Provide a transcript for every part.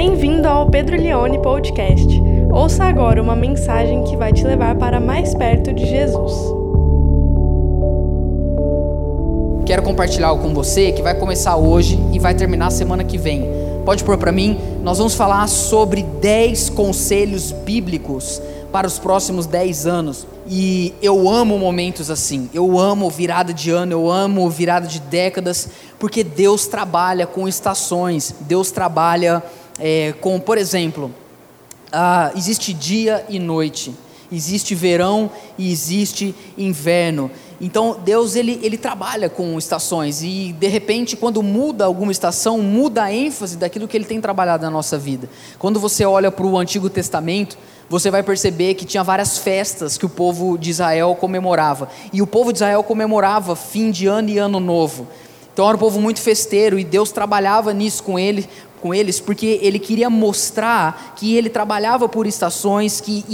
Bem-vindo ao Pedro Leone Podcast. Ouça agora uma mensagem que vai te levar para mais perto de Jesus. Quero compartilhar algo com você que vai começar hoje e vai terminar semana que vem. Pode pôr para mim? Nós vamos falar sobre 10 conselhos bíblicos para os próximos 10 anos. E eu amo momentos assim. Eu amo virada de ano, eu amo virada de décadas, porque Deus trabalha com estações. Deus trabalha é, com, por exemplo, ah, existe dia e noite, existe verão e existe inverno. Então Deus ele, ele trabalha com estações e de repente quando muda alguma estação muda a ênfase daquilo que Ele tem trabalhado na nossa vida. Quando você olha para o Antigo Testamento você vai perceber que tinha várias festas que o povo de Israel comemorava. E o povo de Israel comemorava fim de ano e ano novo. Então era um povo muito festeiro e Deus trabalhava nisso com ele, com eles, porque ele queria mostrar que ele trabalhava por estações, que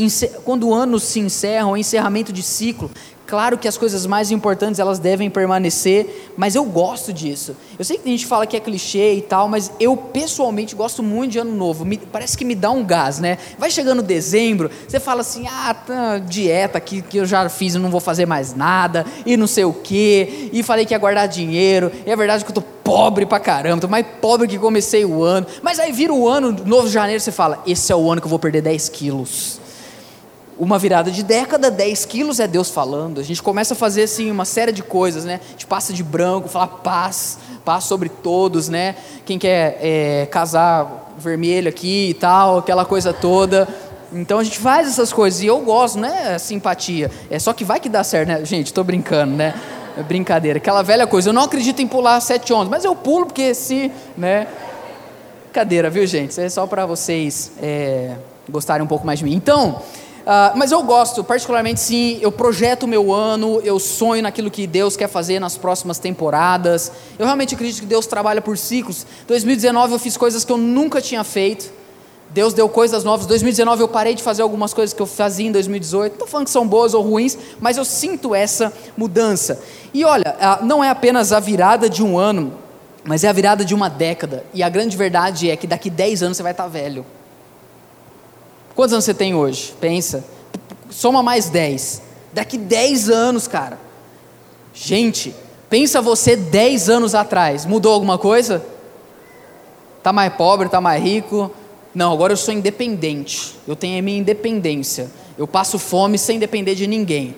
quando anos se encerram, encerramento de ciclo, Claro que as coisas mais importantes elas devem permanecer, mas eu gosto disso. Eu sei que a gente fala que é clichê e tal, mas eu pessoalmente gosto muito de ano novo. Me, parece que me dá um gás, né? Vai chegando dezembro, você fala assim: ah, tá, dieta que, que eu já fiz, e não vou fazer mais nada, e não sei o quê, e falei que ia guardar dinheiro, e é verdade que eu tô pobre pra caramba, tô mais pobre que comecei o ano. Mas aí vira o ano, novo janeiro, você fala: esse é o ano que eu vou perder 10 quilos uma virada de década, 10 quilos é Deus falando. A gente começa a fazer assim uma série de coisas, né? A gente passa de branco, fala paz, paz sobre todos, né? Quem quer é, casar vermelho aqui e tal, aquela coisa toda. Então a gente faz essas coisas e eu gosto, não é simpatia. É só que vai que dá certo, né? Gente, tô brincando, né? É brincadeira. Aquela velha coisa, eu não acredito em pular sete ondas, mas eu pulo porque se, né? Brincadeira, viu, gente? Isso é só para vocês é, gostarem um pouco mais de mim. Então, Uh, mas eu gosto, particularmente sim, eu projeto o meu ano, eu sonho naquilo que Deus quer fazer nas próximas temporadas. Eu realmente acredito que Deus trabalha por ciclos. 2019 eu fiz coisas que eu nunca tinha feito. Deus deu coisas novas. 2019 eu parei de fazer algumas coisas que eu fazia em 2018. Não estou falando que são boas ou ruins, mas eu sinto essa mudança. E olha, uh, não é apenas a virada de um ano, mas é a virada de uma década. E a grande verdade é que daqui 10 anos você vai estar velho. Quantos anos você tem hoje? Pensa. Soma mais 10. Daqui 10 anos, cara. Gente, pensa você 10 anos atrás. Mudou alguma coisa? Tá mais pobre, tá mais rico? Não, agora eu sou independente. Eu tenho a minha independência. Eu passo fome sem depender de ninguém.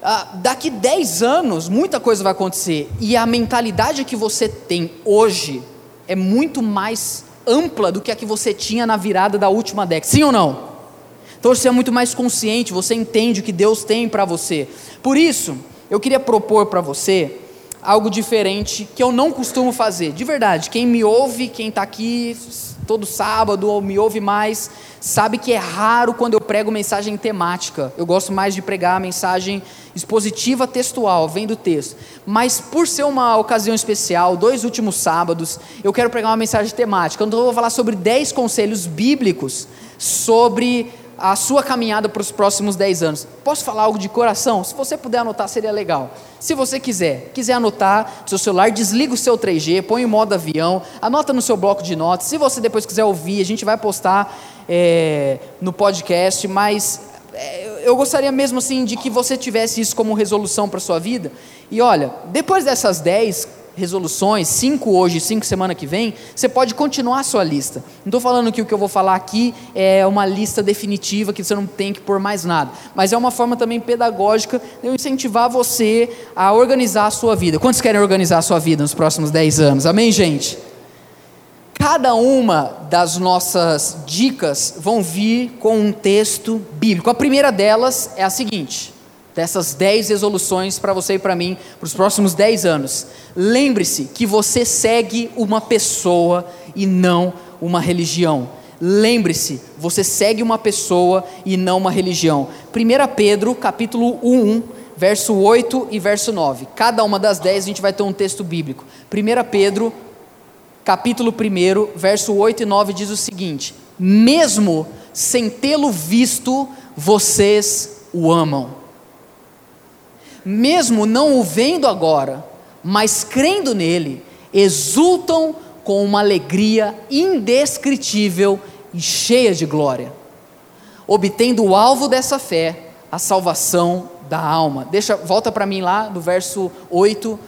Ah, daqui 10 anos, muita coisa vai acontecer. E a mentalidade que você tem hoje é muito mais ampla do que a que você tinha na virada da última década. Sim ou não? Então você é muito mais consciente, você entende o que Deus tem para você. Por isso, eu queria propor para você algo diferente que eu não costumo fazer. De verdade, quem me ouve, quem está aqui todo sábado ou me ouve mais, sabe que é raro quando eu prego mensagem temática. Eu gosto mais de pregar a mensagem expositiva textual, vem do texto. Mas por ser uma ocasião especial, dois últimos sábados, eu quero pregar uma mensagem temática. Então eu vou falar sobre 10 conselhos bíblicos sobre a sua caminhada para os próximos 10 anos. Posso falar algo de coração? Se você puder anotar, seria legal. Se você quiser, quiser anotar no seu celular, desliga o seu 3G, põe em modo avião, anota no seu bloco de notas. Se você depois quiser ouvir, a gente vai postar é, no podcast, mas é, eu gostaria mesmo assim de que você tivesse isso como resolução para sua vida. E olha, depois dessas 10, resoluções, cinco hoje, cinco semana que vem, você pode continuar a sua lista. Não estou falando que o que eu vou falar aqui é uma lista definitiva que você não tem que pôr mais nada, mas é uma forma também pedagógica de eu incentivar você a organizar a sua vida. Quantos querem organizar a sua vida nos próximos dez anos? Amém, gente? Cada uma das nossas dicas vão vir com um texto bíblico. A primeira delas é a seguinte: dessas 10 resoluções para você e para mim para os próximos 10 anos. Lembre-se que você segue uma pessoa e não uma religião. Lembre-se, você segue uma pessoa e não uma religião. 1 Pedro, capítulo 1, verso 8 e verso 9. Cada uma das 10 a gente vai ter um texto bíblico. 1 Pedro, capítulo 1, verso 8 e 9 diz o seguinte: Mesmo sem tê-lo visto, vocês o amam mesmo não o vendo agora, mas crendo nele, exultam com uma alegria indescritível e cheia de glória, obtendo o alvo dessa fé, a salvação da alma. Deixa, volta para mim lá do verso 8.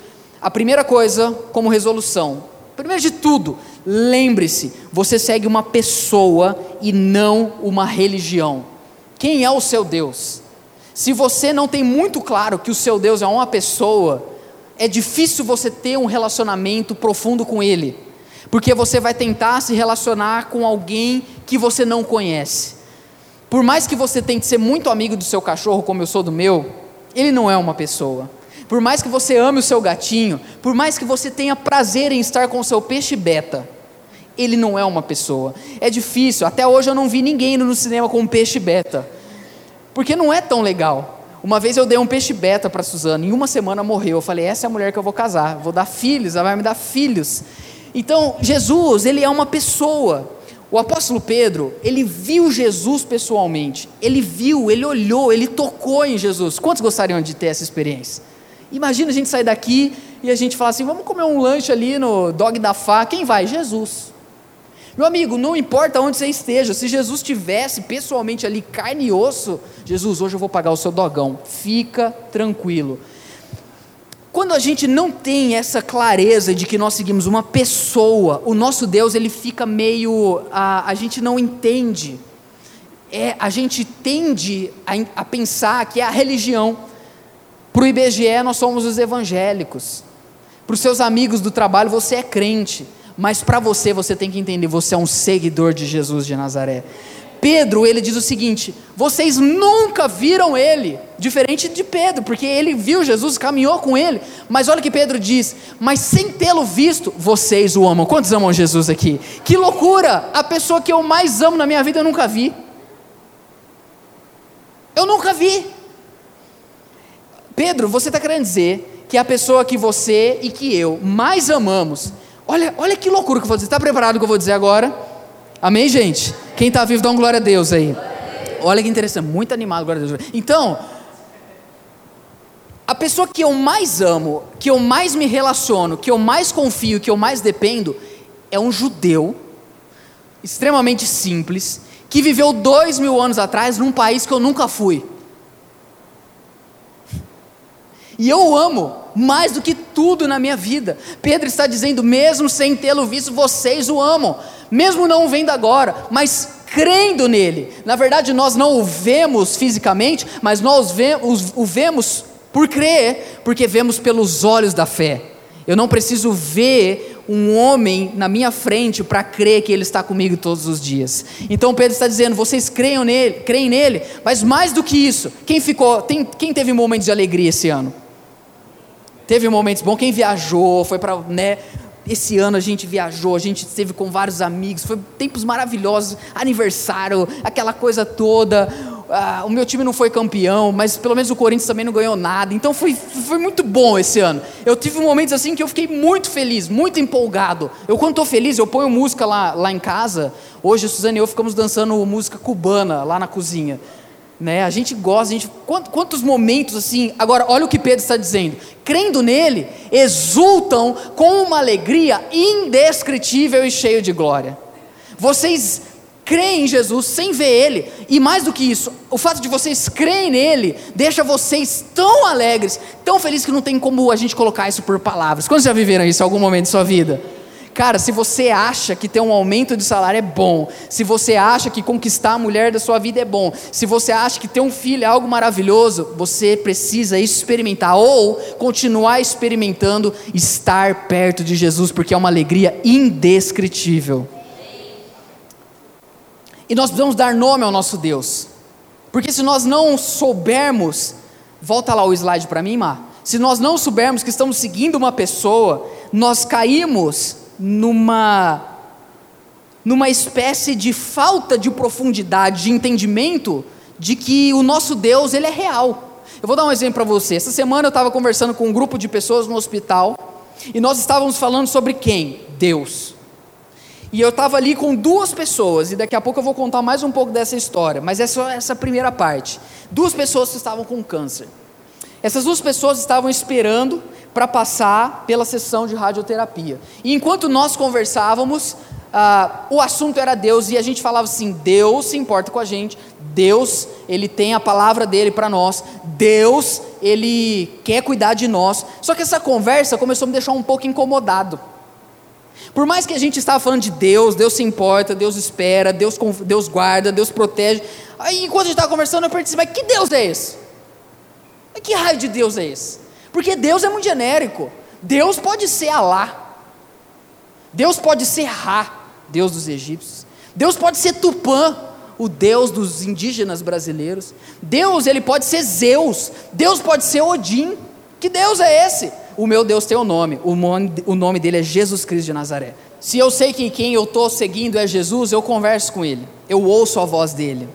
A primeira coisa, como resolução, primeiro de tudo, lembre-se, você segue uma pessoa e não uma religião. Quem é o seu Deus? Se você não tem muito claro que o seu Deus é uma pessoa, é difícil você ter um relacionamento profundo com Ele, porque você vai tentar se relacionar com alguém que você não conhece. Por mais que você tente ser muito amigo do seu cachorro, como eu sou do meu, ele não é uma pessoa. Por mais que você ame o seu gatinho, por mais que você tenha prazer em estar com o seu peixe beta, ele não é uma pessoa. É difícil, até hoje eu não vi ninguém indo no cinema com um peixe beta, porque não é tão legal. Uma vez eu dei um peixe beta para Suzana, em uma semana morreu. Eu falei: essa é a mulher que eu vou casar, vou dar filhos, ela vai me dar filhos. Então, Jesus, ele é uma pessoa. O apóstolo Pedro, ele viu Jesus pessoalmente. Ele viu, ele olhou, ele tocou em Jesus. Quantos gostariam de ter essa experiência? Imagina a gente sair daqui e a gente falar assim: vamos comer um lanche ali no Dog da Fá. Quem vai? Jesus. Meu amigo, não importa onde você esteja, se Jesus estivesse pessoalmente ali, carne e osso, Jesus, hoje eu vou pagar o seu dogão, fica tranquilo. Quando a gente não tem essa clareza de que nós seguimos uma pessoa, o nosso Deus ele fica meio. A, a gente não entende. É, a gente tende a, a pensar que é a religião. Para o IBGE, nós somos os evangélicos. Para os seus amigos do trabalho, você é crente. Mas para você, você tem que entender, você é um seguidor de Jesus de Nazaré. Pedro, ele diz o seguinte: vocês nunca viram ele, diferente de Pedro, porque ele viu Jesus, caminhou com ele. Mas olha o que Pedro diz: mas sem tê-lo visto, vocês o amam. Quantos amam Jesus aqui? Que loucura! A pessoa que eu mais amo na minha vida eu nunca vi. Eu nunca vi. Pedro, você está querendo dizer que a pessoa que você e que eu mais amamos Olha, olha que loucura que eu vou dizer. Está preparado o que eu vou dizer agora? Amém, gente? Quem está vivo, dá uma glória a Deus aí. Olha que interessante, muito animado, glória a Deus. Então, a pessoa que eu mais amo, que eu mais me relaciono, que eu mais confio, que eu mais dependo, é um judeu, extremamente simples, que viveu dois mil anos atrás num país que eu nunca fui. E eu amo mais do que tudo na minha vida. Pedro está dizendo, mesmo sem tê-lo visto, vocês o amam, mesmo não o vendo agora, mas crendo nele. Na verdade, nós não o vemos fisicamente, mas nós o vemos por crer, porque vemos pelos olhos da fé. Eu não preciso ver um homem na minha frente para crer que ele está comigo todos os dias. Então Pedro está dizendo: vocês creiam nele, creem nele, mas mais do que isso, quem ficou, tem, quem teve momentos de alegria esse ano? Teve momentos bons, quem viajou, foi para, né, esse ano a gente viajou, a gente esteve com vários amigos, foi tempos maravilhosos, aniversário, aquela coisa toda. Ah, o meu time não foi campeão, mas pelo menos o Corinthians também não ganhou nada. Então foi, foi muito bom esse ano. Eu tive momentos assim que eu fiquei muito feliz, muito empolgado. Eu quando estou feliz, eu ponho música lá, lá em casa. Hoje a Suzane e eu ficamos dançando música cubana lá na cozinha. Né? A gente gosta, a gente, quantos, momentos assim. Agora, olha o que Pedro está dizendo. Crendo nele, exultam com uma alegria indescritível e cheio de glória. Vocês creem em Jesus sem ver Ele, e mais do que isso, o fato de vocês crerem nele deixa vocês tão alegres, tão felizes que não tem como a gente colocar isso por palavras. Quando já viveram isso em algum momento de sua vida? Cara, se você acha que ter um aumento de salário é bom, se você acha que conquistar a mulher da sua vida é bom, se você acha que ter um filho é algo maravilhoso, você precisa experimentar ou continuar experimentando estar perto de Jesus, porque é uma alegria indescritível. E nós precisamos dar nome ao nosso Deus, porque se nós não soubermos, volta lá o slide para mim, Mar. Se nós não soubermos que estamos seguindo uma pessoa, nós caímos numa numa espécie de falta de profundidade, de entendimento de que o nosso Deus ele é real. Eu vou dar um exemplo para você. Essa semana eu estava conversando com um grupo de pessoas no hospital e nós estávamos falando sobre quem? Deus. E eu estava ali com duas pessoas, e daqui a pouco eu vou contar mais um pouco dessa história, mas é só essa primeira parte. Duas pessoas que estavam com câncer. Essas duas pessoas estavam esperando para passar pela sessão de radioterapia. E enquanto nós conversávamos, ah, o assunto era Deus e a gente falava assim: Deus se importa com a gente, Deus, Ele tem a palavra dele para nós, Deus, Ele quer cuidar de nós. Só que essa conversa começou a me deixar um pouco incomodado. Por mais que a gente estava falando de Deus, Deus se importa, Deus espera, Deus, Deus guarda, Deus protege. Aí enquanto a gente estava conversando, eu percebi, mas que Deus é esse? Que raio de Deus é esse? Porque Deus é muito genérico. Deus pode ser Alá. Deus pode ser Ra, Deus dos egípcios. Deus pode ser Tupã, o Deus dos indígenas brasileiros. Deus, ele pode ser Zeus. Deus pode ser Odin. Que Deus é esse? O meu Deus tem um. O nome, o nome dele é Jesus Cristo de Nazaré. Se eu sei que quem eu estou seguindo é Jesus, eu converso com ele. Eu ouço a voz dele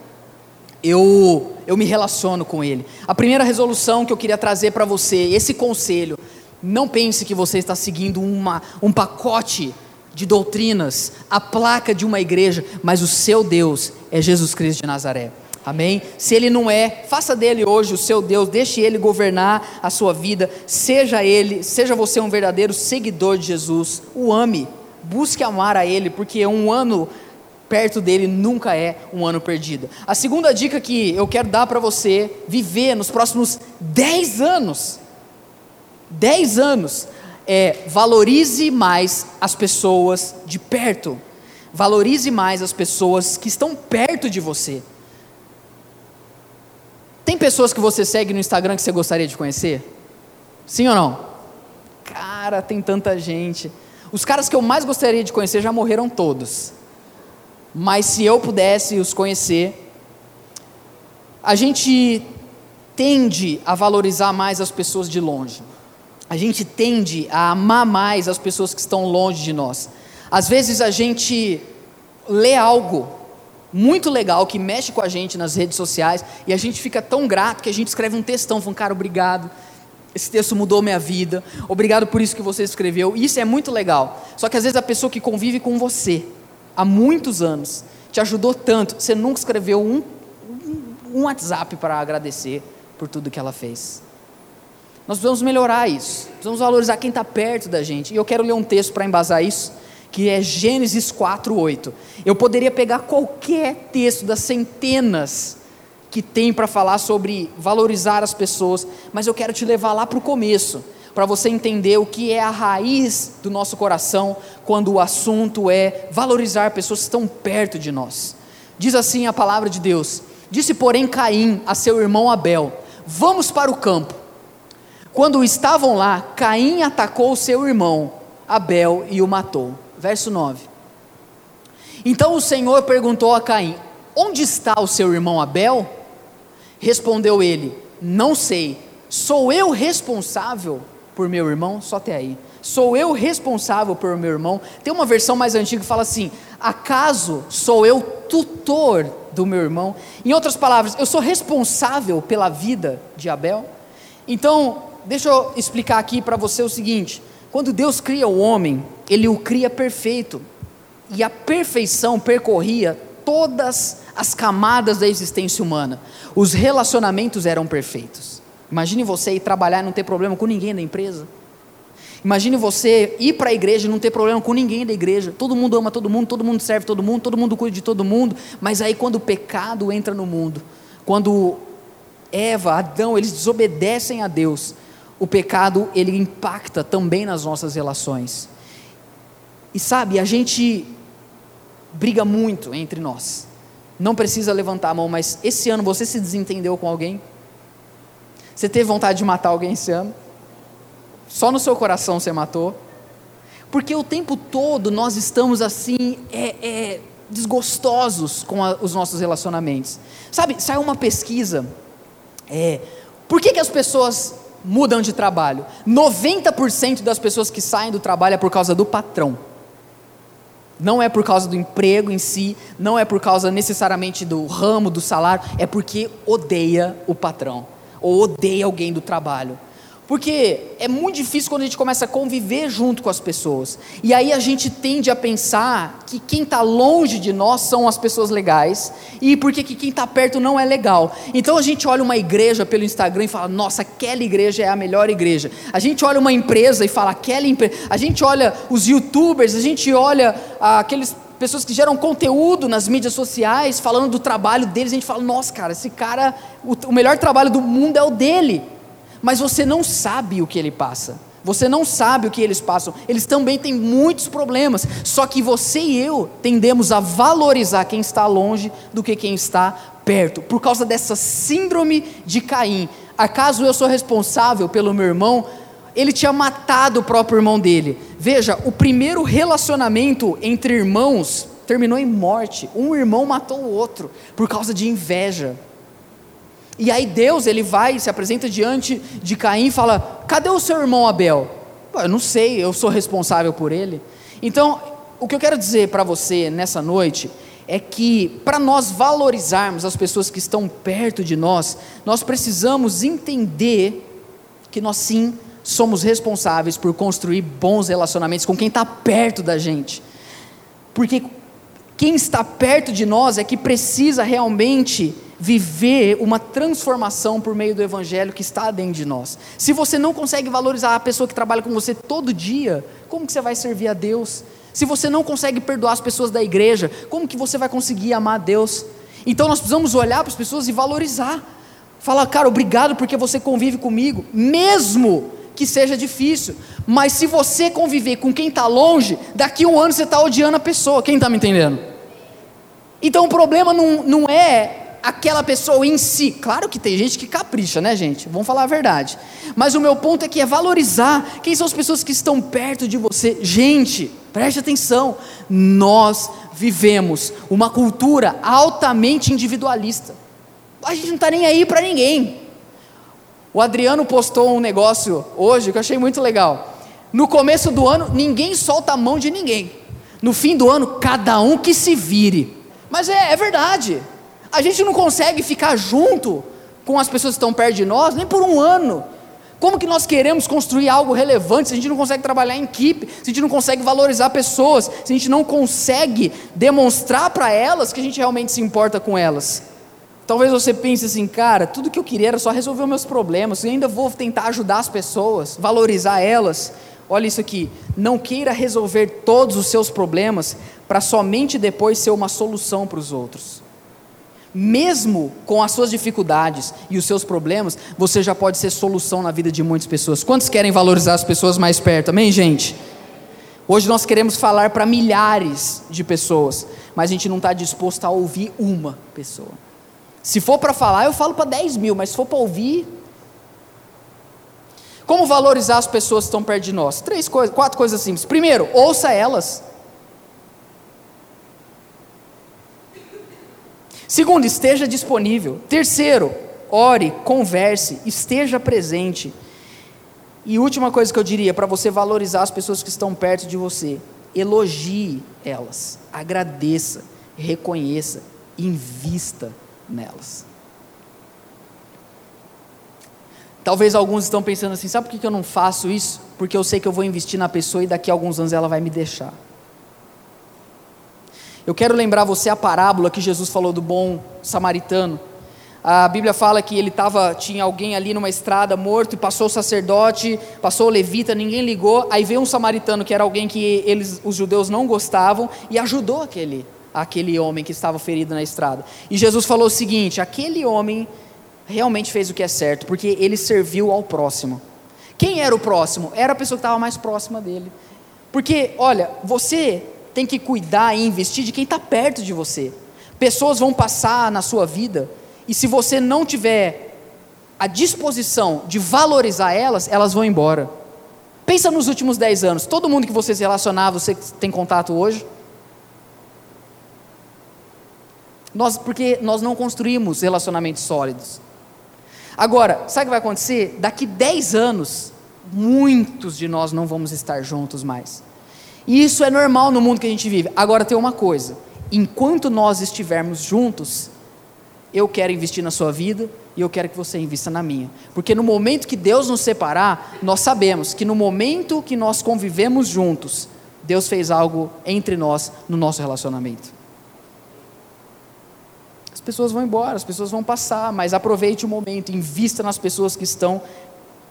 eu, eu me relaciono com Ele. A primeira resolução que eu queria trazer para você, esse conselho, não pense que você está seguindo uma, um pacote de doutrinas, a placa de uma igreja, mas o seu Deus é Jesus Cristo de Nazaré. Amém? Se ele não é, faça dele hoje o seu Deus, deixe ele governar a sua vida, seja ele, seja você um verdadeiro seguidor de Jesus, o ame, busque amar a ele, porque um ano perto dele nunca é um ano perdido. A segunda dica que eu quero dar para você viver nos próximos 10 anos, 10 anos, é valorize mais as pessoas de perto. Valorize mais as pessoas que estão perto de você. Tem pessoas que você segue no Instagram que você gostaria de conhecer? Sim ou não? Cara, tem tanta gente. Os caras que eu mais gostaria de conhecer já morreram todos mas se eu pudesse os conhecer, a gente tende a valorizar mais as pessoas de longe, a gente tende a amar mais as pessoas que estão longe de nós. Às vezes a gente lê algo muito legal que mexe com a gente nas redes sociais e a gente fica tão grato que a gente escreve um textão falando, cara, obrigado. Esse texto mudou minha vida. Obrigado por isso que você escreveu. Isso é muito legal. Só que às vezes a pessoa que convive com você, há muitos anos, te ajudou tanto, você nunca escreveu um, um WhatsApp para agradecer por tudo que ela fez. Nós precisamos melhorar isso, precisamos valorizar quem está perto da gente. E eu quero ler um texto para embasar isso, que é Gênesis 4:8. Eu poderia pegar qualquer texto das centenas que tem para falar sobre valorizar as pessoas, mas eu quero te levar lá para o começo para você entender o que é a raiz do nosso coração quando o assunto é valorizar pessoas que estão perto de nós. Diz assim a palavra de Deus: Disse, porém, Caim a seu irmão Abel: Vamos para o campo. Quando estavam lá, Caim atacou seu irmão Abel e o matou. Verso 9. Então o Senhor perguntou a Caim: Onde está o seu irmão Abel? Respondeu ele: Não sei. Sou eu responsável por meu irmão? Só até aí. Sou eu responsável por meu irmão? Tem uma versão mais antiga que fala assim: acaso sou eu tutor do meu irmão? Em outras palavras, eu sou responsável pela vida de Abel? Então, deixa eu explicar aqui para você o seguinte: quando Deus cria o homem, ele o cria perfeito, e a perfeição percorria todas as camadas da existência humana. Os relacionamentos eram perfeitos. Imagine você ir trabalhar e não ter problema com ninguém da empresa. Imagine você ir para a igreja e não ter problema com ninguém da igreja. Todo mundo ama todo mundo, todo mundo serve todo mundo, todo mundo cuida de todo mundo. Mas aí quando o pecado entra no mundo, quando Eva, Adão, eles desobedecem a Deus, o pecado ele impacta também nas nossas relações. E sabe, a gente briga muito entre nós. Não precisa levantar a mão, mas esse ano você se desentendeu com alguém? Você teve vontade de matar alguém esse ano? Só no seu coração você matou? Porque o tempo todo nós estamos assim, é, é, desgostosos com a, os nossos relacionamentos. Sabe, saiu uma pesquisa. É, por que, que as pessoas mudam de trabalho? 90% das pessoas que saem do trabalho é por causa do patrão. Não é por causa do emprego em si, não é por causa necessariamente do ramo, do salário, é porque odeia o patrão ou odeia alguém do trabalho. Porque é muito difícil quando a gente começa a conviver junto com as pessoas. E aí a gente tende a pensar que quem está longe de nós são as pessoas legais, e porque que quem está perto não é legal. Então a gente olha uma igreja pelo Instagram e fala: nossa, aquela igreja é a melhor igreja. A gente olha uma empresa e fala: aquela empresa. A gente olha os youtubers, a gente olha ah, aqueles pessoas que geram conteúdo nas mídias sociais, falando do trabalho deles, a gente fala: nossa, cara, esse cara, o, o melhor trabalho do mundo é o dele mas você não sabe o que ele passa. Você não sabe o que eles passam. Eles também têm muitos problemas. Só que você e eu tendemos a valorizar quem está longe do que quem está perto, por causa dessa síndrome de Caim. Acaso eu sou responsável pelo meu irmão? Ele tinha matado o próprio irmão dele. Veja, o primeiro relacionamento entre irmãos terminou em morte. Um irmão matou o outro por causa de inveja. E aí Deus, ele vai, se apresenta diante de Caim e fala: Cadê o seu irmão Abel? Eu não sei, eu sou responsável por ele. Então, o que eu quero dizer para você nessa noite é que para nós valorizarmos as pessoas que estão perto de nós, nós precisamos entender que nós sim somos responsáveis por construir bons relacionamentos com quem está perto da gente. Porque quem está perto de nós é que precisa realmente viver uma transformação por meio do evangelho que está dentro de nós. Se você não consegue valorizar a pessoa que trabalha com você todo dia, como que você vai servir a Deus? Se você não consegue perdoar as pessoas da igreja, como que você vai conseguir amar a Deus? Então nós precisamos olhar para as pessoas e valorizar. Falar, cara, obrigado porque você convive comigo, mesmo que seja difícil. Mas se você conviver com quem está longe, daqui um ano você está odiando a pessoa. Quem está me entendendo? Então o problema não, não é aquela pessoa em si. Claro que tem gente que capricha, né, gente? Vamos falar a verdade. Mas o meu ponto é que é valorizar quem são as pessoas que estão perto de você. Gente, preste atenção. Nós vivemos uma cultura altamente individualista. A gente não está nem aí para ninguém. O Adriano postou um negócio hoje que eu achei muito legal. No começo do ano, ninguém solta a mão de ninguém. No fim do ano, cada um que se vire. Mas é, é verdade. A gente não consegue ficar junto com as pessoas que estão perto de nós nem por um ano. Como que nós queremos construir algo relevante se a gente não consegue trabalhar em equipe, se a gente não consegue valorizar pessoas, se a gente não consegue demonstrar para elas que a gente realmente se importa com elas? Talvez você pense assim, cara, tudo que eu queria era só resolver os meus problemas, e ainda vou tentar ajudar as pessoas, valorizar elas. Olha isso aqui, não queira resolver todos os seus problemas para somente depois ser uma solução para os outros mesmo com as suas dificuldades e os seus problemas, você já pode ser solução na vida de muitas pessoas. Quantos querem valorizar as pessoas mais perto? Amém, gente? Hoje nós queremos falar para milhares de pessoas, mas a gente não está disposto a ouvir uma pessoa. Se for para falar, eu falo para 10 mil, mas se for para ouvir. Como valorizar as pessoas que estão perto de nós? Três coisas, quatro coisas simples. Primeiro, ouça elas. Segundo, esteja disponível. Terceiro, ore, converse, esteja presente. E última coisa que eu diria para você valorizar as pessoas que estão perto de você, elogie elas, agradeça, reconheça, invista nelas. Talvez alguns estão pensando assim: sabe por que eu não faço isso? Porque eu sei que eu vou investir na pessoa e daqui a alguns anos ela vai me deixar. Eu quero lembrar você a parábola que Jesus falou do bom samaritano. A Bíblia fala que ele tava, tinha alguém ali numa estrada morto e passou o sacerdote, passou o levita, ninguém ligou. Aí veio um samaritano que era alguém que eles, os judeus não gostavam e ajudou aquele, aquele homem que estava ferido na estrada. E Jesus falou o seguinte: aquele homem realmente fez o que é certo, porque ele serviu ao próximo. Quem era o próximo? Era a pessoa que estava mais próxima dele. Porque, olha, você tem que cuidar e investir de quem está perto de você. Pessoas vão passar na sua vida, e se você não tiver a disposição de valorizar elas, elas vão embora. Pensa nos últimos 10 anos, todo mundo que você se relacionava, você tem contato hoje? Nós, porque nós não construímos relacionamentos sólidos. Agora, sabe o que vai acontecer? Daqui 10 anos, muitos de nós não vamos estar juntos mais. E isso é normal no mundo que a gente vive. Agora tem uma coisa: enquanto nós estivermos juntos, eu quero investir na sua vida e eu quero que você invista na minha. Porque no momento que Deus nos separar, nós sabemos que no momento que nós convivemos juntos, Deus fez algo entre nós no nosso relacionamento. As pessoas vão embora, as pessoas vão passar, mas aproveite o momento, invista nas pessoas que estão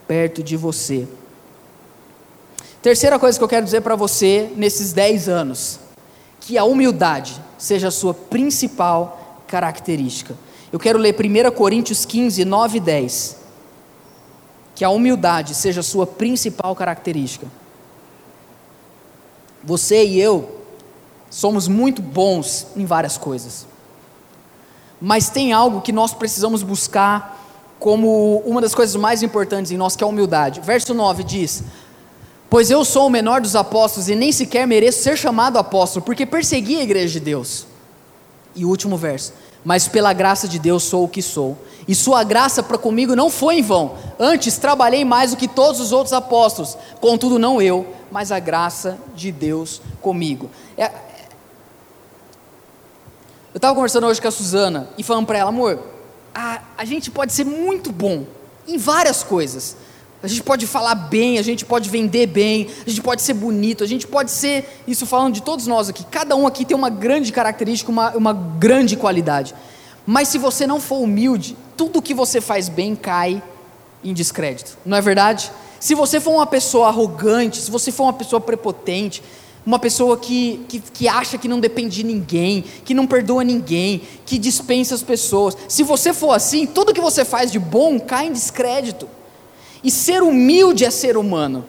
perto de você. Terceira coisa que eu quero dizer para você nesses 10 anos, que a humildade seja a sua principal característica. Eu quero ler 1 Coríntios 15, 9 e 10. Que a humildade seja a sua principal característica. Você e eu somos muito bons em várias coisas. Mas tem algo que nós precisamos buscar como uma das coisas mais importantes em nós, que é a humildade. Verso 9 diz: Pois eu sou o menor dos apóstolos e nem sequer mereço ser chamado apóstolo, porque persegui a igreja de Deus. E o último verso: Mas pela graça de Deus sou o que sou, e sua graça para comigo não foi em vão. Antes trabalhei mais do que todos os outros apóstolos, contudo, não eu, mas a graça de Deus comigo. É, eu estava conversando hoje com a Suzana e falando para ela, amor, a, a gente pode ser muito bom em várias coisas. A gente pode falar bem, a gente pode vender bem, a gente pode ser bonito, a gente pode ser, isso falando de todos nós aqui, cada um aqui tem uma grande característica, uma, uma grande qualidade. Mas se você não for humilde, tudo que você faz bem cai em descrédito, não é verdade? Se você for uma pessoa arrogante, se você for uma pessoa prepotente, uma pessoa que, que, que, acha que não depende de ninguém, que não perdoa ninguém, que dispensa as pessoas. Se você for assim, tudo que você faz de bom cai em descrédito. E ser humilde é ser humano.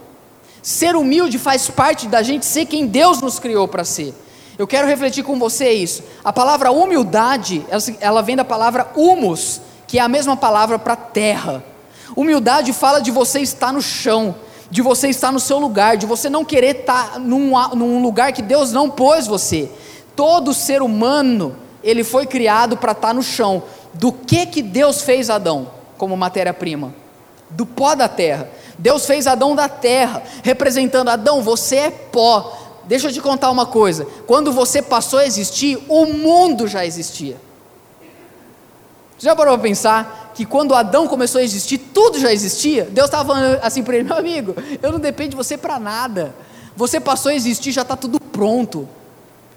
Ser humilde faz parte da gente ser quem Deus nos criou para ser. Eu quero refletir com você isso. A palavra humildade, ela vem da palavra humus, que é a mesma palavra para terra. Humildade fala de você estar no chão de você estar no seu lugar, de você não querer estar num, num lugar que Deus não pôs você. Todo ser humano, ele foi criado para estar no chão. Do que que Deus fez Adão como matéria-prima? Do pó da terra. Deus fez Adão da terra, representando Adão, você é pó. Deixa eu te contar uma coisa: quando você passou a existir, o mundo já existia. Já parou para pensar que quando Adão começou a existir, tudo já existia? Deus estava falando assim para ele: meu amigo, eu não dependo de você para nada. Você passou a existir, já está tudo pronto.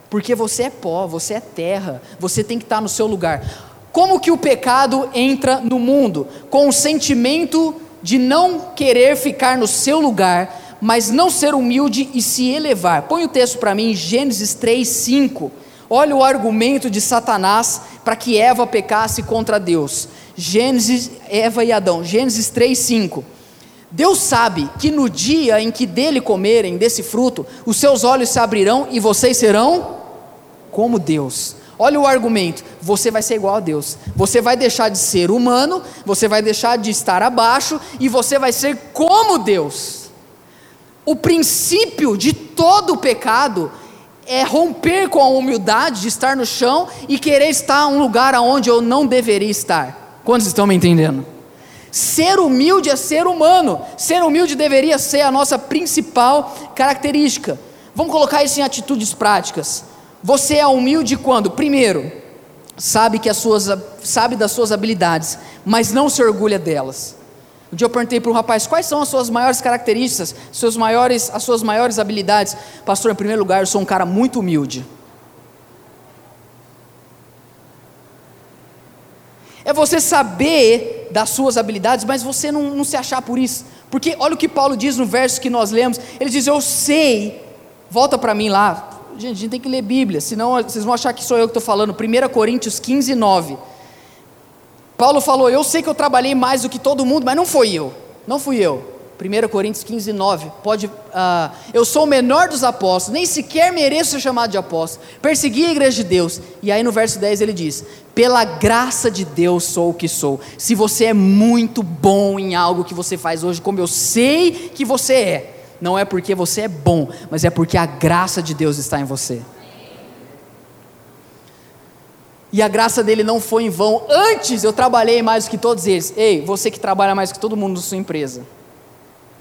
Porque você é pó, você é terra, você tem que estar tá no seu lugar. Como que o pecado entra no mundo? Com o sentimento de não querer ficar no seu lugar, mas não ser humilde e se elevar. Põe o texto para mim, Gênesis 3, 5. Olha o argumento de Satanás para que Eva pecasse contra Deus. Gênesis, Eva e Adão, Gênesis 3, 5. Deus sabe que no dia em que dele comerem desse fruto, os seus olhos se abrirão e vocês serão como Deus. Olha o argumento: você vai ser igual a Deus. Você vai deixar de ser humano, você vai deixar de estar abaixo e você vai ser como Deus. O princípio de todo o pecado é romper com a humildade de estar no chão e querer estar em um lugar onde eu não deveria estar. Quantos estão me entendendo? Ser humilde é ser humano. Ser humilde deveria ser a nossa principal característica. Vamos colocar isso em atitudes práticas. Você é humilde quando, primeiro, sabe que as suas sabe das suas habilidades, mas não se orgulha delas. Um dia eu perguntei para um rapaz quais são as suas maiores características, seus maiores, as suas maiores habilidades. Pastor, em primeiro lugar, eu sou um cara muito humilde. É você saber das suas habilidades, mas você não, não se achar por isso. Porque olha o que Paulo diz no verso que nós lemos. Ele diz: Eu sei, volta para mim lá. Gente, a gente tem que ler Bíblia, senão vocês vão achar que sou eu que estou falando. 1 Coríntios 15, 9. Paulo falou: Eu sei que eu trabalhei mais do que todo mundo, mas não foi eu. Não fui eu. 1 Coríntios 15, 9. Pode, uh, eu sou o menor dos apóstolos, nem sequer mereço ser chamado de apóstolo. Persegui a igreja de Deus. E aí no verso 10 ele diz: Pela graça de Deus sou o que sou. Se você é muito bom em algo que você faz hoje, como eu sei que você é, não é porque você é bom, mas é porque a graça de Deus está em você e a graça dele não foi em vão. Antes eu trabalhei mais do que todos eles. Ei, você que trabalha mais que todo mundo na sua empresa,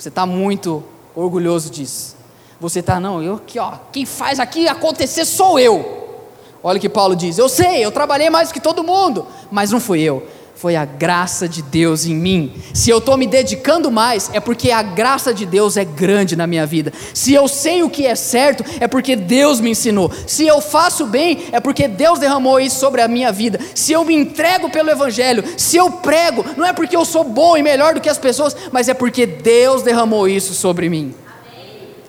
você está muito orgulhoso disso. Você está, não, eu aqui, ó, quem faz aqui acontecer sou eu. Olha o que Paulo diz: Eu sei, eu trabalhei mais que todo mundo, mas não fui eu. Foi a graça de Deus em mim. Se eu estou me dedicando mais, é porque a graça de Deus é grande na minha vida. Se eu sei o que é certo, é porque Deus me ensinou. Se eu faço bem, é porque Deus derramou isso sobre a minha vida. Se eu me entrego pelo Evangelho, se eu prego, não é porque eu sou bom e melhor do que as pessoas, mas é porque Deus derramou isso sobre mim.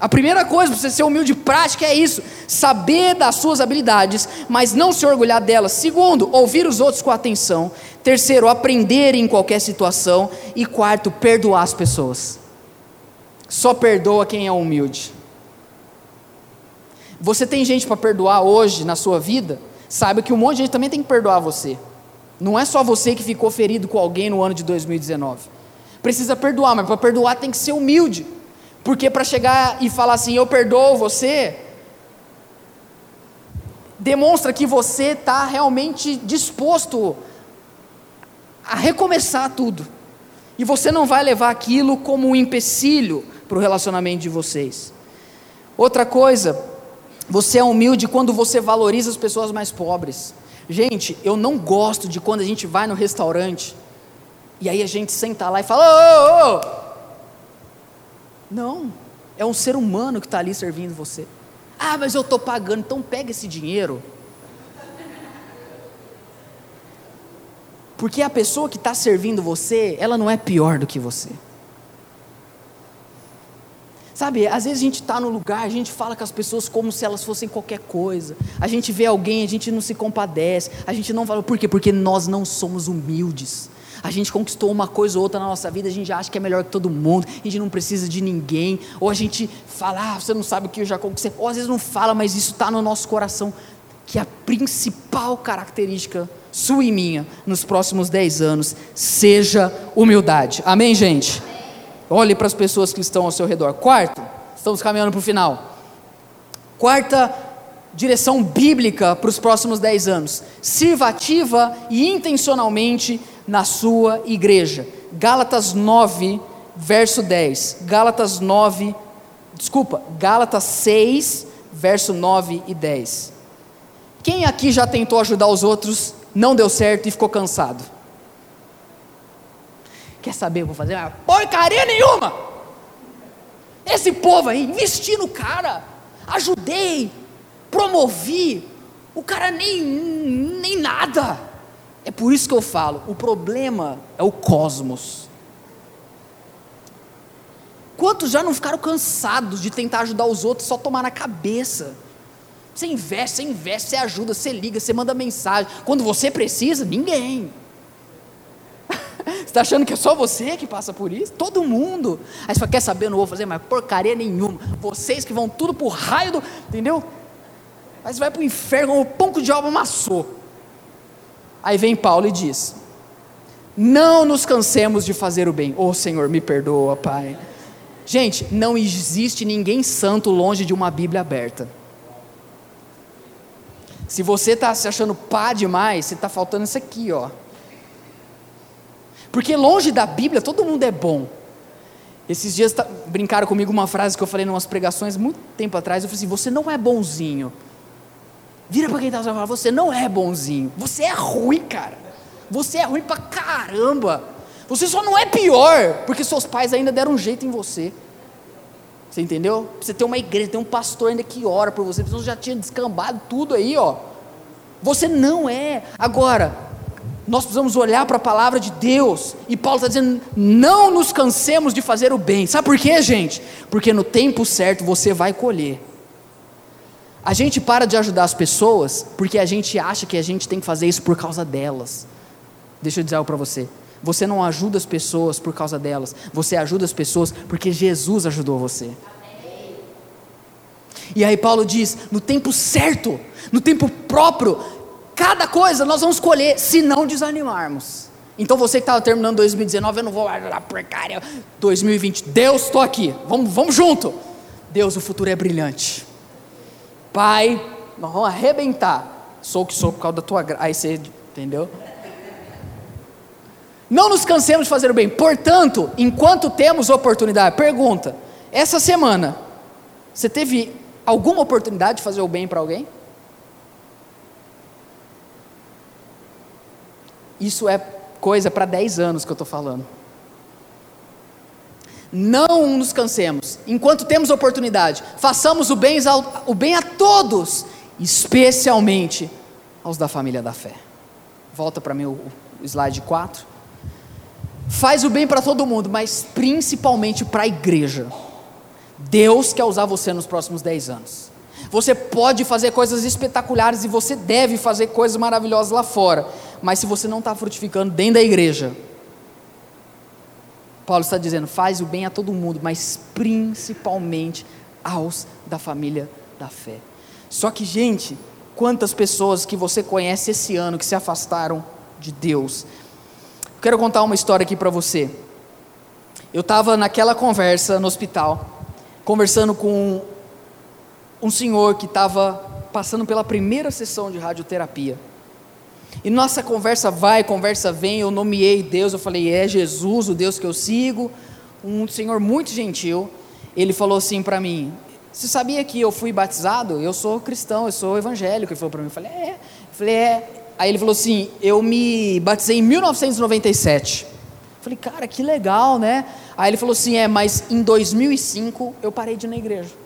A primeira coisa para você ser humilde prática é isso: saber das suas habilidades, mas não se orgulhar delas. Segundo, ouvir os outros com atenção. Terceiro, aprender em qualquer situação. E quarto, perdoar as pessoas. Só perdoa quem é humilde. Você tem gente para perdoar hoje na sua vida? Saiba que um monte de gente também tem que perdoar você. Não é só você que ficou ferido com alguém no ano de 2019. Precisa perdoar, mas para perdoar tem que ser humilde. Porque para chegar e falar assim, eu perdoo você, demonstra que você está realmente disposto a recomeçar tudo. E você não vai levar aquilo como um empecilho para o relacionamento de vocês. Outra coisa, você é humilde quando você valoriza as pessoas mais pobres. Gente, eu não gosto de quando a gente vai no restaurante e aí a gente senta lá e fala: ô, ô, ô, não, é um ser humano que está ali servindo você. Ah, mas eu estou pagando, então pega esse dinheiro. Porque a pessoa que está servindo você, ela não é pior do que você. Sabe, às vezes a gente está no lugar, a gente fala com as pessoas como se elas fossem qualquer coisa. A gente vê alguém, a gente não se compadece, a gente não fala. Por quê? Porque nós não somos humildes a gente conquistou uma coisa ou outra na nossa vida, a gente acha que é melhor que todo mundo, a gente não precisa de ninguém, ou a gente fala, ah, você não sabe o que eu já conquistei, ou às vezes não fala, mas isso está no nosso coração, que a principal característica sua e minha nos próximos 10 anos seja humildade. Amém, gente? Olhe para as pessoas que estão ao seu redor. Quarto, estamos caminhando para o final. Quarta direção bíblica para os próximos 10 anos. Sirva ativa e intencionalmente na sua igreja. Gálatas 9, verso 10. Gálatas 9, desculpa, Gálatas 6, verso 9 e 10. Quem aqui já tentou ajudar os outros, não deu certo e ficou cansado? Quer saber? Vou fazer uma porcaria nenhuma. Esse povo aí, investi no cara, ajudei, promovi, o cara nem, nem nada. É por isso que eu falo: o problema é o cosmos. Quantos já não ficaram cansados de tentar ajudar os outros só tomar na cabeça? Você investe, você investe, você ajuda, você liga, você manda mensagem. Quando você precisa, ninguém. Você está achando que é só você que passa por isso? Todo mundo. Aí você fala, quer saber, eu não vou fazer mais porcaria nenhuma. Vocês que vão tudo por raio do. Entendeu? Aí você vai para o inferno o pão que o amassou. Aí vem Paulo e diz: Não nos cansemos de fazer o bem. Oh Senhor, me perdoa, Pai. Gente, não existe ninguém santo longe de uma Bíblia aberta. Se você está se achando pá demais, você está faltando isso aqui, ó. Porque longe da Bíblia todo mundo é bom. Esses dias tá, brincaram comigo uma frase que eu falei em umas pregações muito tempo atrás. Eu falei assim: você não é bonzinho. Vira para quem está falando, você não é bonzinho, você é ruim, cara. Você é ruim pra caramba. Você só não é pior, porque seus pais ainda deram um jeito em você. Você entendeu? Você tem uma igreja, tem um pastor ainda que ora por você, você já tinha descambado tudo aí, ó. Você não é. Agora, nós precisamos olhar para a palavra de Deus, e Paulo está dizendo: não nos cansemos de fazer o bem. Sabe por quê, gente? Porque no tempo certo você vai colher. A gente para de ajudar as pessoas porque a gente acha que a gente tem que fazer isso por causa delas. Deixa eu dizer algo para você. Você não ajuda as pessoas por causa delas. Você ajuda as pessoas porque Jesus ajudou você. E aí Paulo diz: no tempo certo, no tempo próprio, cada coisa nós vamos escolher, se não desanimarmos. Então você que estava terminando 2019, eu não vou ajudar porcaria. 2020, Deus, estou aqui, vamos, vamos junto. Deus, o futuro é brilhante. Pai, nós vamos arrebentar. Sou o que sou por causa da tua graça. Aí você, entendeu? Não nos cansemos de fazer o bem. Portanto, enquanto temos oportunidade, pergunta: essa semana, você teve alguma oportunidade de fazer o bem para alguém? Isso é coisa para 10 anos que eu estou falando. Não nos cansemos, enquanto temos oportunidade, façamos o bem, o bem a todos, especialmente aos da família da fé. Volta para mim o, o slide 4. Faz o bem para todo mundo, mas principalmente para a igreja. Deus quer usar você nos próximos 10 anos. Você pode fazer coisas espetaculares e você deve fazer coisas maravilhosas lá fora, mas se você não está frutificando dentro da igreja, Paulo está dizendo: faz o bem a todo mundo, mas principalmente aos da família da fé. Só que, gente, quantas pessoas que você conhece esse ano que se afastaram de Deus? quero contar uma história aqui para você. Eu estava naquela conversa no hospital, conversando com um senhor que estava passando pela primeira sessão de radioterapia. E nossa conversa vai, conversa vem, eu nomeei Deus, eu falei, é Jesus, o Deus que eu sigo, um senhor muito gentil. Ele falou assim para mim: Você sabia que eu fui batizado? Eu sou cristão, eu sou evangélico. Ele falou para mim: Eu falei, é. Eu falei, é. Aí ele falou assim: Eu me batizei em 1997. Eu falei, cara, que legal, né? Aí ele falou assim: É, mas em 2005 eu parei de ir na igreja.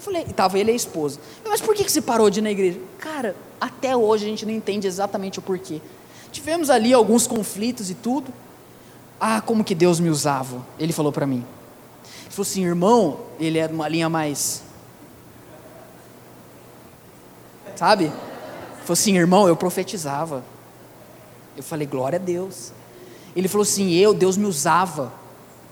Eu falei, estava ele e a esposa. Mas por que, que você parou de ir na igreja? Cara, até hoje a gente não entende exatamente o porquê. Tivemos ali alguns conflitos e tudo. Ah, como que Deus me usava. Ele falou para mim. Ele falou assim, irmão, ele é uma linha mais. Sabe? Ele falou assim, irmão, eu profetizava. Eu falei, glória a Deus. Ele falou assim, eu, Deus me usava.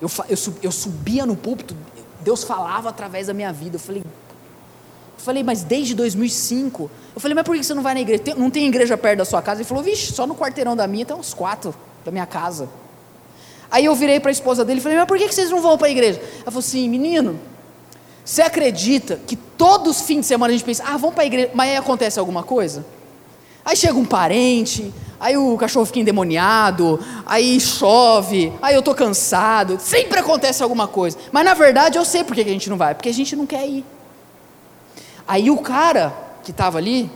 Eu, eu, eu subia no púlpito, Deus falava através da minha vida. Eu falei, eu falei, mas desde 2005. Eu falei, mas por que você não vai na igreja? Tem, não tem igreja perto da sua casa? Ele falou, vixe, só no quarteirão da minha tem uns quatro da minha casa. Aí eu virei para a esposa dele e falei, mas por que vocês não vão para a igreja? Ela falou assim, menino, você acredita que todos os fins de semana a gente pensa, ah, vamos para a igreja, mas aí acontece alguma coisa? Aí chega um parente, aí o cachorro fica endemoniado, aí chove, aí eu estou cansado, sempre acontece alguma coisa. Mas na verdade eu sei por que a gente não vai, porque a gente não quer ir. Aí o cara que estava ali,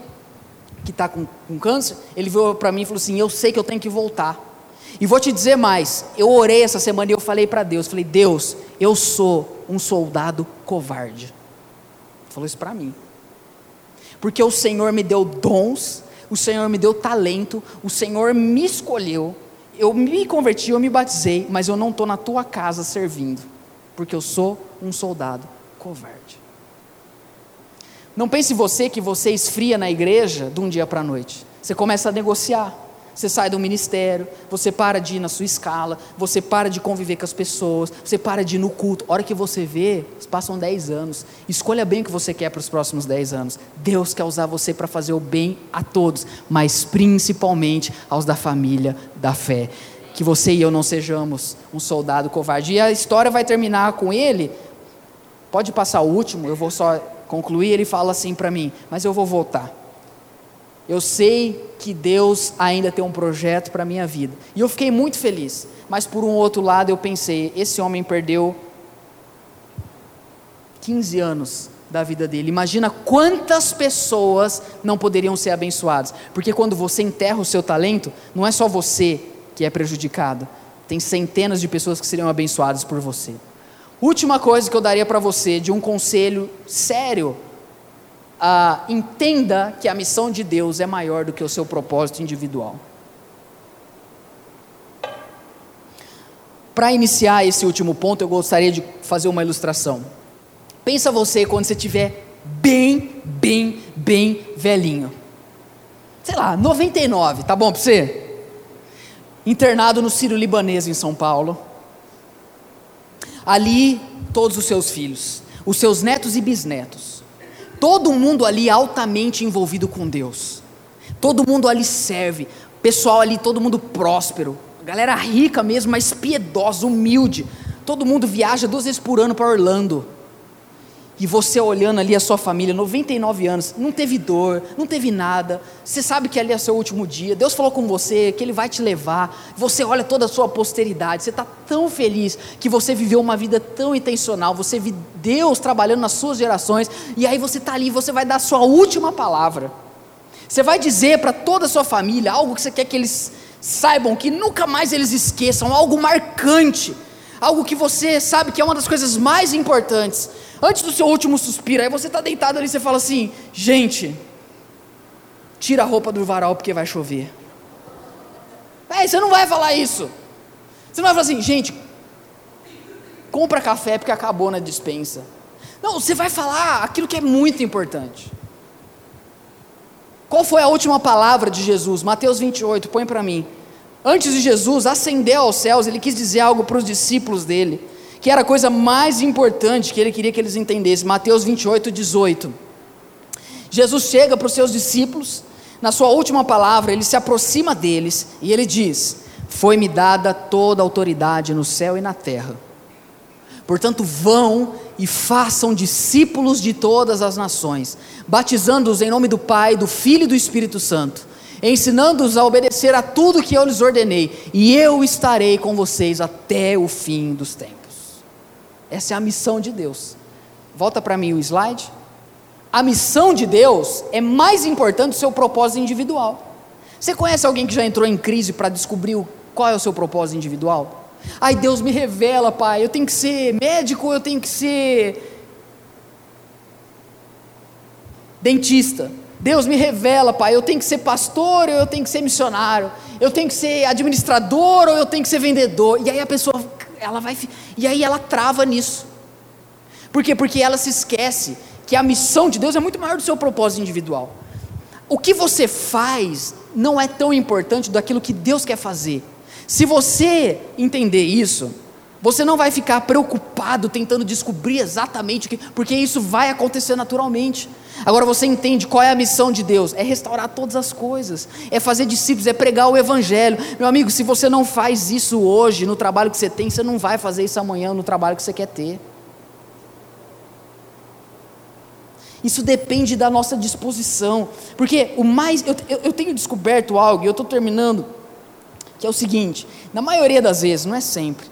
que está com, com câncer, ele veio para mim e falou assim: Eu sei que eu tenho que voltar. E vou te dizer mais, eu orei essa semana e eu falei para Deus, falei, Deus, eu sou um soldado covarde. Ele falou isso para mim. Porque o Senhor me deu dons, o Senhor me deu talento, o Senhor me escolheu, eu me converti, eu me batizei, mas eu não estou na tua casa servindo, porque eu sou um soldado covarde. Não pense você que você esfria na igreja de um dia para a noite. Você começa a negociar. Você sai do ministério, você para de ir na sua escala, você para de conviver com as pessoas, você para de ir no culto. A hora que você vê, passam 10 anos. Escolha bem o que você quer para os próximos 10 anos. Deus quer usar você para fazer o bem a todos, mas principalmente aos da família da fé. Que você e eu não sejamos um soldado covarde. E a história vai terminar com ele. Pode passar o último, eu vou só concluir. Ele fala assim para mim: Mas eu vou voltar eu sei que Deus ainda tem um projeto para a minha vida. E eu fiquei muito feliz. Mas por um outro lado eu pensei, esse homem perdeu 15 anos da vida dele. Imagina quantas pessoas não poderiam ser abençoadas. Porque quando você enterra o seu talento, não é só você que é prejudicado. Tem centenas de pessoas que seriam abençoadas por você. Última coisa que eu daria para você de um conselho sério ah, entenda que a missão de Deus é maior do que o seu propósito individual. Para iniciar esse último ponto, eu gostaria de fazer uma ilustração. Pensa você quando você estiver bem, bem, bem velhinho. Sei lá, 99, tá bom para você? Internado no Sírio Libanês em São Paulo. Ali, todos os seus filhos, os seus netos e bisnetos todo mundo ali altamente envolvido com Deus. Todo mundo ali serve. Pessoal ali, todo mundo próspero. Galera rica mesmo, mas piedosa, humilde. Todo mundo viaja duas vezes por ano para Orlando. E você olhando ali a sua família, 99 anos, não teve dor, não teve nada. Você sabe que ali é seu último dia. Deus falou com você que Ele vai te levar. Você olha toda a sua posteridade. Você está tão feliz que você viveu uma vida tão intencional. Você viu Deus trabalhando nas suas gerações. E aí você está ali, você vai dar a sua última palavra. Você vai dizer para toda a sua família algo que você quer que eles saibam que nunca mais eles esqueçam algo marcante, algo que você sabe que é uma das coisas mais importantes. Antes do seu último suspiro, aí você está deitado ali e você fala assim: gente, tira a roupa do varal porque vai chover. É, você não vai falar isso. Você não vai falar assim, gente, compra café porque acabou na dispensa. Não, você vai falar aquilo que é muito importante. Qual foi a última palavra de Jesus? Mateus 28, põe para mim. Antes de Jesus ascender aos céus, ele quis dizer algo para os discípulos dele, que era a coisa mais importante que ele queria que eles entendessem. Mateus 28, 18. Jesus chega para os seus discípulos na sua última palavra, ele se aproxima deles e ele diz: Foi-me dada toda a autoridade no céu e na terra. Portanto, vão e façam discípulos de todas as nações, batizando-os em nome do Pai, do Filho e do Espírito Santo, ensinando-os a obedecer a tudo que eu lhes ordenei, e eu estarei com vocês até o fim dos tempos. Essa é a missão de Deus. Volta para mim o slide a missão de Deus é mais importante do seu propósito individual. Você conhece alguém que já entrou em crise para descobrir qual é o seu propósito individual? Ai, Deus me revela, pai, eu tenho que ser médico, eu tenho que ser dentista. Deus me revela, pai, eu tenho que ser pastor ou eu tenho que ser missionário. Eu tenho que ser administrador ou eu tenho que ser vendedor. E aí a pessoa, ela vai, e aí ela trava nisso. Por quê? Porque ela se esquece que a missão de Deus é muito maior do seu propósito individual. O que você faz não é tão importante daquilo que Deus quer fazer. Se você entender isso, você não vai ficar preocupado tentando descobrir exatamente o que, porque isso vai acontecer naturalmente. Agora você entende qual é a missão de Deus? É restaurar todas as coisas, é fazer discípulos, é pregar o evangelho. Meu amigo, se você não faz isso hoje no trabalho que você tem, você não vai fazer isso amanhã no trabalho que você quer ter. Isso depende da nossa disposição. Porque o mais. Eu, eu, eu tenho descoberto algo, e eu estou terminando, que é o seguinte: na maioria das vezes, não é sempre,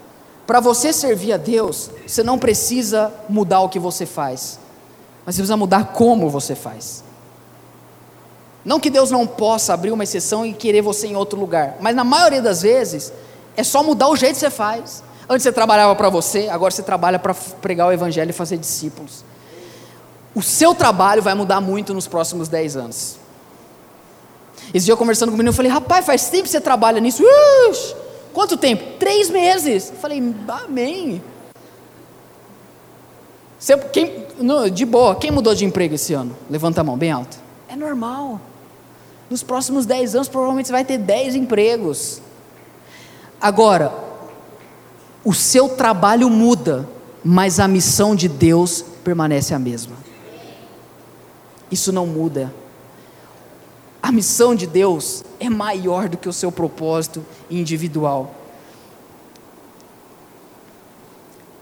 para você servir a Deus, você não precisa mudar o que você faz, mas você precisa mudar como você faz. Não que Deus não possa abrir uma exceção e querer você em outro lugar, mas na maioria das vezes, é só mudar o jeito que você faz. Antes você trabalhava para você, agora você trabalha para pregar o Evangelho e fazer discípulos o seu trabalho vai mudar muito nos próximos 10 anos. Esse dia eu conversando com o menino, eu falei, rapaz, faz tempo que você trabalha nisso. Ux, quanto tempo? Três meses. Eu falei, amém. Você, quem, no, de boa, quem mudou de emprego esse ano? Levanta a mão, bem alto. É normal. Nos próximos 10 anos, provavelmente você vai ter 10 empregos. Agora, o seu trabalho muda, mas a missão de Deus permanece a mesma. Isso não muda. A missão de Deus é maior do que o seu propósito individual.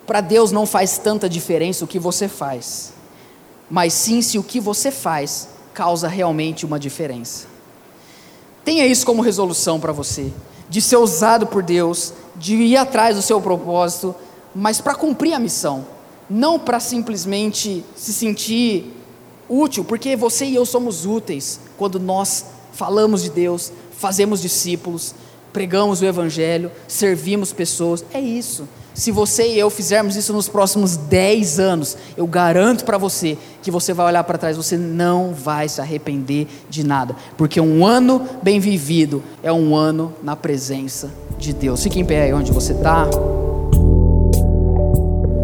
Para Deus não faz tanta diferença o que você faz, mas sim se o que você faz causa realmente uma diferença. Tenha isso como resolução para você, de ser usado por Deus, de ir atrás do seu propósito, mas para cumprir a missão, não para simplesmente se sentir útil, porque você e eu somos úteis quando nós falamos de Deus, fazemos discípulos, pregamos o Evangelho, servimos pessoas. É isso. Se você e eu fizermos isso nos próximos 10 anos, eu garanto para você que você vai olhar para trás, você não vai se arrepender de nada, porque um ano bem vivido é um ano na presença de Deus. Fique em pé aí onde você está.